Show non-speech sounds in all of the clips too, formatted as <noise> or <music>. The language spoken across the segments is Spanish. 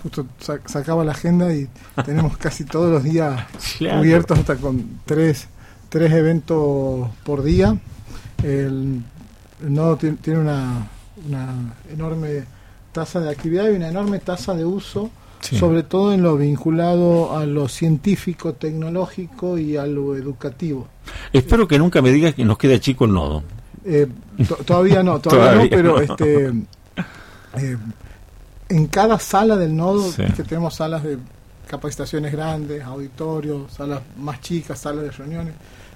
justo sacaba la agenda y <laughs> tenemos casi todos los días cubiertos hasta con tres, tres eventos por día. El, nodo tiene una, una, enorme tasa de actividad y una enorme tasa de uso, sobre todo en lo vinculado a lo científico, tecnológico y a lo educativo. Espero que nunca me digas que nos queda chico el nodo. Eh, todavía no, todavía, no, <laughs> pero este <laughs> eh, en cada sala del nodo, que tenemos salas de capacitaciones grandes, auditorios, salas más chicas, salas de reuniones,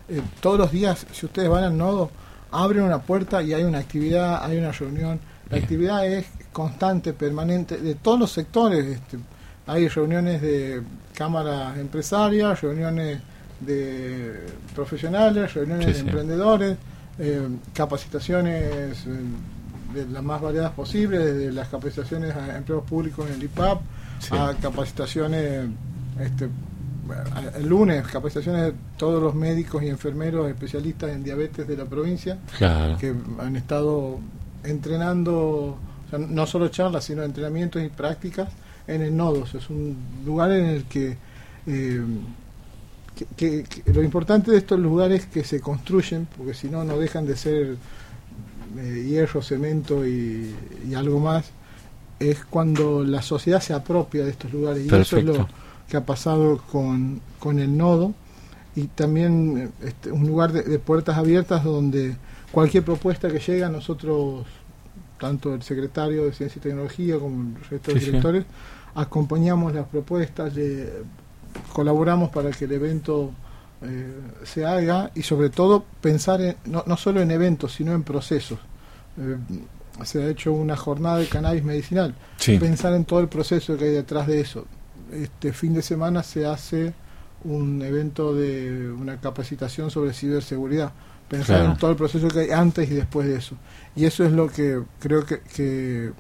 eh, todos los días, si ustedes van al nodo, abren una puerta y hay una actividad, hay una reunión. La actividad es constante, permanente, de todos los sectores. Este, hay reuniones de cámaras empresarias, reuniones de profesionales, reuniones de emprendedores, eh, capacitaciones de las más variadas posibles, desde las capacitaciones a empleos públicos en el IPAP, a capacitaciones, este, el lunes, capacitaciones de todos los médicos y enfermeros especialistas en diabetes de la provincia, que han estado entrenando, no solo charlas, sino entrenamientos y prácticas en el Nodos. Es un lugar en el que, eh, que, lo importante de estos lugares es que se construyen, porque si no, no dejan de ser hierro, cemento y, algo más, es cuando la sociedad se apropia de estos lugares. Y eso es lo que ha pasado con, con el nodo. Y también este, un lugar de, puertas abiertas donde cualquier propuesta que llega, nosotros, tanto el secretario de Ciencia y Tecnología como el resto de directores, acompañamos las propuestas, colaboramos para que el evento eh, se haga y sobre todo pensar en, no, no solo en eventos, sino en procesos. Eh, se ha hecho una jornada de cannabis medicinal. Pensar en todo el proceso que hay detrás de eso. Este fin de semana se hace un evento de una capacitación sobre ciberseguridad. Pensar en todo el proceso que hay antes y después de eso. Y eso es lo que creo que, que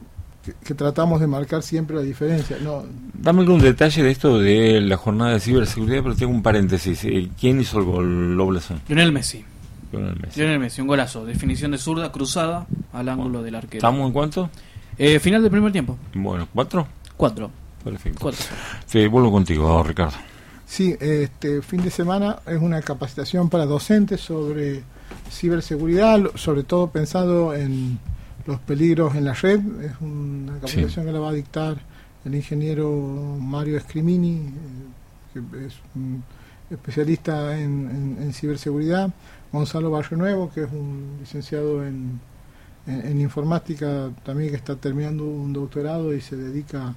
que, tratamos de marcar siempre la diferencia. No. Dame algún detalle de esto de la jornada de ciberseguridad, pero tengo un paréntesis. ¿Quién hizo el gol Lobleson? Lionel Messi. Lionel Messi. Lionel Messi, un golazo. Definición de zurda, cruzada al ángulo del arquero. ¿Estamos en cuánto? Eh, final del primer tiempo. Bueno, ¿cuatro? Cuatro. Perfecto. Cuatro. Sí, vuelvo contigo, Ricardo. Sí, este fin de semana es una capacitación para docentes sobre ciberseguridad, sobre todo pensado en los peligros en la red. Es una capacitación que la va a dictar el ingeniero Mario Escrimini, eh, que es un especialista en, ciberseguridad. Gonzalo Barrio Nuevo, que es un licenciado en, en, informática, también que está terminando un doctorado y se dedica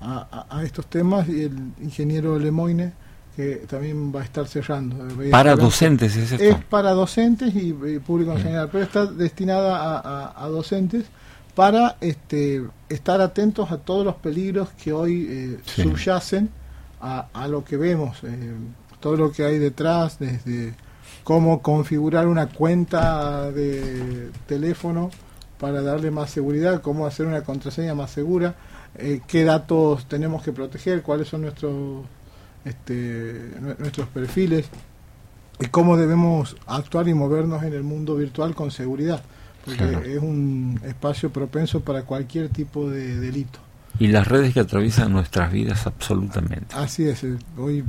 a, a estos temas. Y el ingeniero Lemoine que también va a estar cerrando. Para docentes, ¿es esto? Es para docentes y, público en general, pero está destinada a, docentes para este, estar atentos a todos los peligros que hoy eh, subyacen a, lo que vemos, eh, todo lo que hay detrás, desde cómo configurar una cuenta de teléfono para darle más seguridad, cómo hacer una contraseña más segura, eh, qué datos tenemos que proteger, cuáles son nuestros este, nuestros perfiles y cómo debemos actuar y movernos en el mundo virtual con seguridad, porque es un espacio propenso para cualquier tipo de delito. Y las redes que atraviesan nuestras vidas absolutamente. Así es, eh, hoy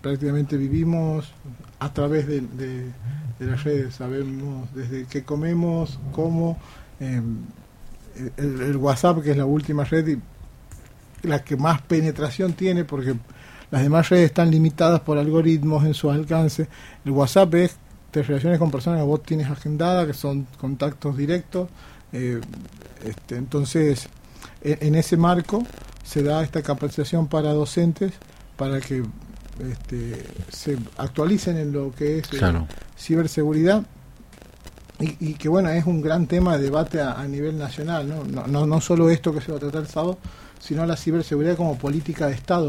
prácticamente vivimos a través de, las redes, sabemos desde qué comemos, cómo, em, el, el, WhatsApp, que es la última red y la que más penetración tiene, porque las demás redes están limitadas por algoritmos en su alcance. El WhatsApp es de relaciones con personas que vos tienes agendada, que son contactos directos. Eh, este, entonces, e, en, ese marco se da esta capacitación para docentes para que este, se actualicen en lo que es eh, ciberseguridad y, que bueno, es un gran tema de debate a, nivel nacional, ¿no? No, no, no solo esto que se va a tratar el sábado, sino la ciberseguridad como política de Estado.